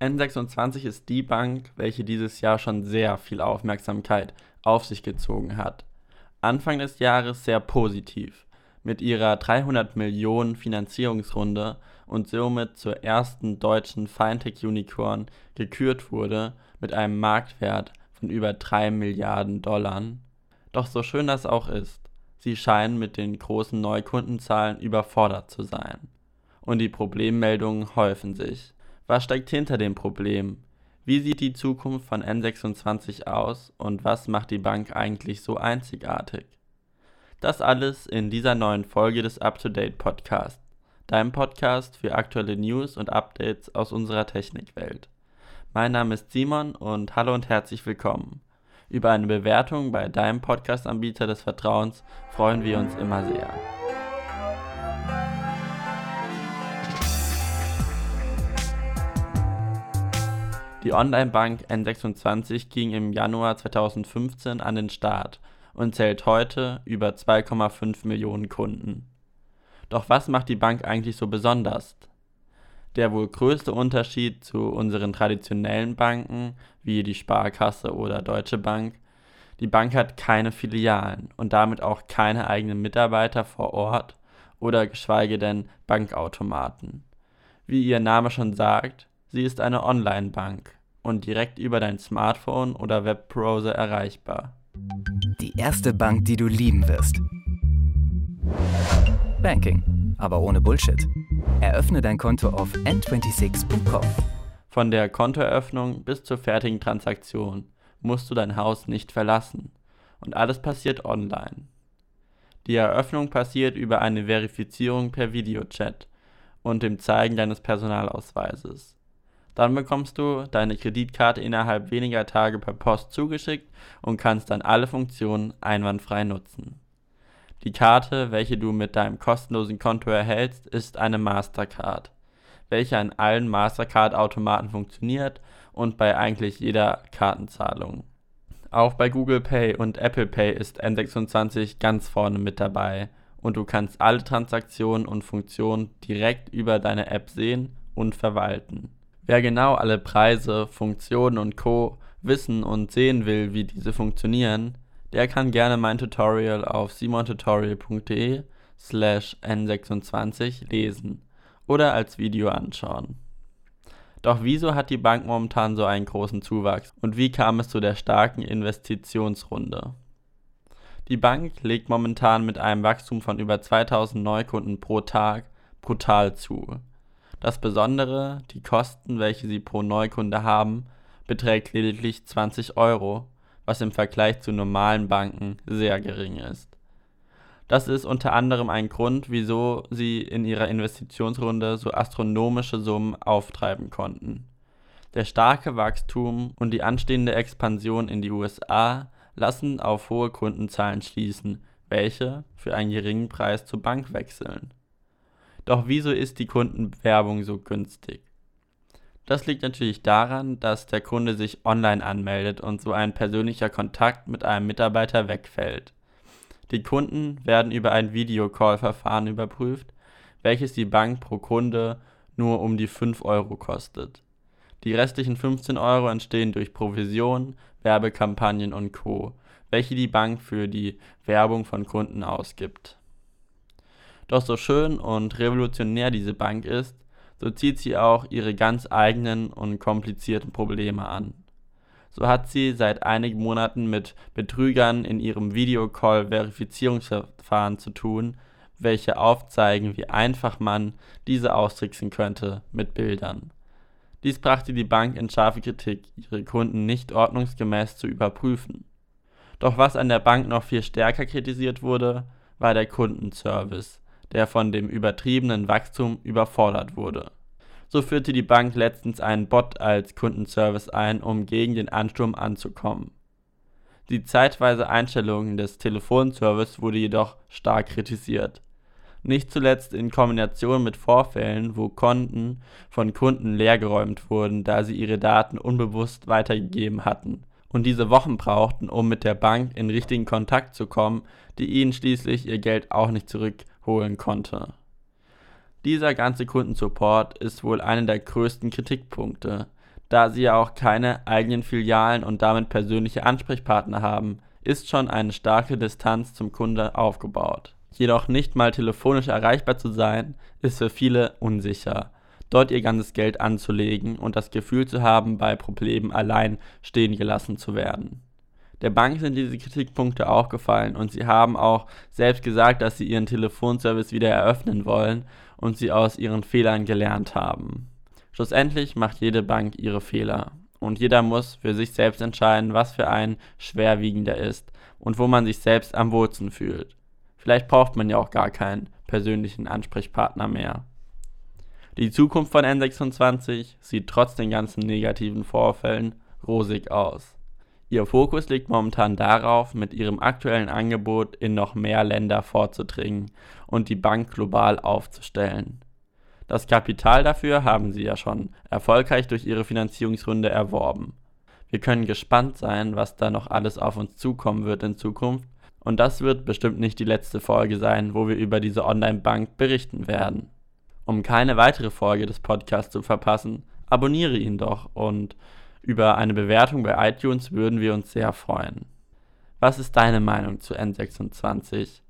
N26 ist die Bank, welche dieses Jahr schon sehr viel Aufmerksamkeit auf sich gezogen hat. Anfang des Jahres sehr positiv mit ihrer 300 Millionen Finanzierungsrunde und somit zur ersten deutschen Fintech-Unicorn gekürt wurde mit einem Marktwert von über 3 Milliarden Dollar. Doch so schön das auch ist, sie scheinen mit den großen Neukundenzahlen überfordert zu sein. Und die Problemmeldungen häufen sich. Was steckt hinter dem Problem? Wie sieht die Zukunft von N26 aus und was macht die Bank eigentlich so einzigartig? Das alles in dieser neuen Folge des Up-to-Date Podcasts, deinem Podcast für aktuelle News und Updates aus unserer Technikwelt. Mein Name ist Simon und hallo und herzlich willkommen. Über eine Bewertung bei deinem Podcast-Anbieter des Vertrauens freuen wir uns immer sehr. Die Online-Bank N26 ging im Januar 2015 an den Start und zählt heute über 2,5 Millionen Kunden. Doch was macht die Bank eigentlich so besonders? Der wohl größte Unterschied zu unseren traditionellen Banken wie die Sparkasse oder Deutsche Bank, die Bank hat keine Filialen und damit auch keine eigenen Mitarbeiter vor Ort oder geschweige denn Bankautomaten. Wie ihr Name schon sagt, sie ist eine Online-Bank und direkt über dein Smartphone oder Webbrowser erreichbar. Die erste Bank, die du lieben wirst. Banking, aber ohne Bullshit. Eröffne dein Konto auf n26.com. Von der Kontoeröffnung bis zur fertigen Transaktion musst du dein Haus nicht verlassen. Und alles passiert online. Die Eröffnung passiert über eine Verifizierung per Videochat und dem Zeigen deines Personalausweises. Dann bekommst du deine Kreditkarte innerhalb weniger Tage per Post zugeschickt und kannst dann alle Funktionen einwandfrei nutzen. Die Karte, welche du mit deinem kostenlosen Konto erhältst, ist eine Mastercard, welche an allen Mastercard-Automaten funktioniert und bei eigentlich jeder Kartenzahlung. Auch bei Google Pay und Apple Pay ist N26 ganz vorne mit dabei und du kannst alle Transaktionen und Funktionen direkt über deine App sehen und verwalten. Wer genau alle Preise, Funktionen und Co. wissen und sehen will, wie diese funktionieren, der kann gerne mein Tutorial auf simontutorial.de slash n26 lesen oder als Video anschauen. Doch wieso hat die Bank momentan so einen großen Zuwachs und wie kam es zu der starken Investitionsrunde? Die Bank legt momentan mit einem Wachstum von über 2000 Neukunden pro Tag brutal zu. Das Besondere, die Kosten, welche sie pro Neukunde haben, beträgt lediglich 20 Euro, was im Vergleich zu normalen Banken sehr gering ist. Das ist unter anderem ein Grund, wieso sie in ihrer Investitionsrunde so astronomische Summen auftreiben konnten. Der starke Wachstum und die anstehende Expansion in die USA lassen auf hohe Kundenzahlen schließen, welche für einen geringen Preis zur Bank wechseln. Doch wieso ist die Kundenwerbung so günstig? Das liegt natürlich daran, dass der Kunde sich online anmeldet und so ein persönlicher Kontakt mit einem Mitarbeiter wegfällt. Die Kunden werden über ein Videocall-Verfahren überprüft, welches die Bank pro Kunde nur um die 5 Euro kostet. Die restlichen 15 Euro entstehen durch Provision, Werbekampagnen und Co., welche die Bank für die Werbung von Kunden ausgibt. Doch so schön und revolutionär diese Bank ist, so zieht sie auch ihre ganz eigenen und komplizierten Probleme an. So hat sie seit einigen Monaten mit Betrügern in ihrem Videocall-Verifizierungsverfahren zu tun, welche aufzeigen, wie einfach man diese austricksen könnte mit Bildern. Dies brachte die Bank in scharfe Kritik, ihre Kunden nicht ordnungsgemäß zu überprüfen. Doch was an der Bank noch viel stärker kritisiert wurde, war der Kundenservice, der von dem übertriebenen Wachstum überfordert wurde. So führte die Bank letztens einen Bot als Kundenservice ein, um gegen den Ansturm anzukommen. Die zeitweise Einstellung des Telefonservice wurde jedoch stark kritisiert. Nicht zuletzt in Kombination mit Vorfällen, wo Konten von Kunden leergeräumt wurden, da sie ihre Daten unbewusst weitergegeben hatten und diese Wochen brauchten, um mit der Bank in richtigen Kontakt zu kommen, die ihnen schließlich ihr Geld auch nicht zurück holen konnte. Dieser ganze Kundensupport ist wohl einer der größten Kritikpunkte, Da sie ja auch keine eigenen Filialen und damit persönliche Ansprechpartner haben, ist schon eine starke Distanz zum Kunde aufgebaut. Jedoch nicht mal telefonisch erreichbar zu sein, ist für viele unsicher, dort ihr ganzes Geld anzulegen und das Gefühl zu haben, bei Problemen allein stehen gelassen zu werden. Der Bank sind diese Kritikpunkte aufgefallen und sie haben auch selbst gesagt, dass sie ihren Telefonservice wieder eröffnen wollen und sie aus ihren Fehlern gelernt haben. Schlussendlich macht jede Bank ihre Fehler und jeder muss für sich selbst entscheiden, was für einen schwerwiegender ist und wo man sich selbst am wohlsten fühlt. Vielleicht braucht man ja auch gar keinen persönlichen Ansprechpartner mehr. Die Zukunft von N26 sieht trotz den ganzen negativen Vorfällen rosig aus. Ihr Fokus liegt momentan darauf, mit ihrem aktuellen Angebot in noch mehr Länder vorzudringen und die Bank global aufzustellen. Das Kapital dafür haben sie ja schon erfolgreich durch ihre Finanzierungsrunde erworben. Wir können gespannt sein, was da noch alles auf uns zukommen wird in Zukunft und das wird bestimmt nicht die letzte Folge sein, wo wir über diese Online-Bank berichten werden. Um keine weitere Folge des Podcasts zu verpassen, abonniere ihn doch und über eine Bewertung bei iTunes würden wir uns sehr freuen. Was ist deine Meinung zu N26?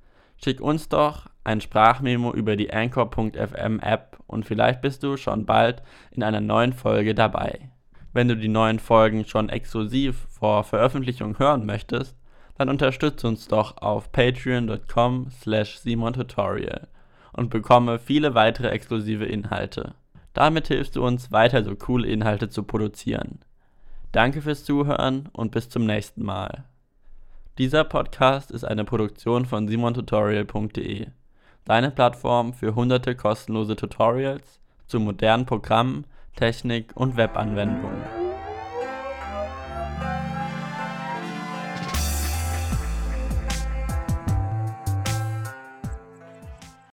Schick uns doch ein Sprachmemo über die Anchor.fm App und vielleicht bist du schon bald in einer neuen Folge dabei. Wenn du die neuen Folgen schon exklusiv vor Veröffentlichung hören möchtest, dann unterstütze uns doch auf patreon.com slash simontutorial und bekomme viele weitere exklusive Inhalte. Damit hilfst du uns weiter so coole Inhalte zu produzieren. Danke fürs Zuhören und bis zum nächsten Mal. Dieser Podcast ist eine Produktion von simontutorial.de, deine Plattform für hunderte kostenlose Tutorials zu modernen Programmen, Technik und Webanwendungen.